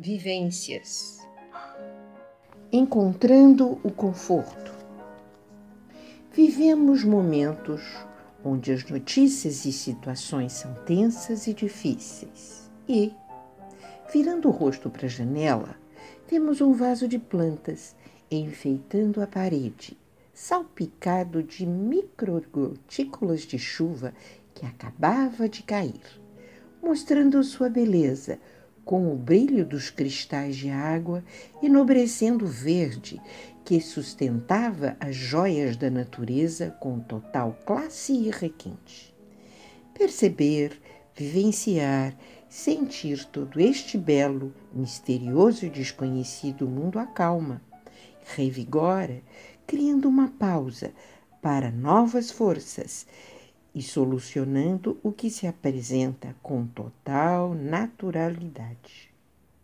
Vivências Encontrando o conforto. Vivemos momentos onde as notícias e situações são tensas e difíceis. E, virando o rosto para a janela, temos um vaso de plantas enfeitando a parede, salpicado de microgotículas de chuva que acabava de cair, mostrando sua beleza com o brilho dos cristais de água, enobrecendo o verde que sustentava as joias da natureza com total classe e requinte. Perceber, vivenciar, sentir todo este belo, misterioso e desconhecido mundo acalma, revigora, criando uma pausa para novas forças e solucionando o que se apresenta com total naturalidade.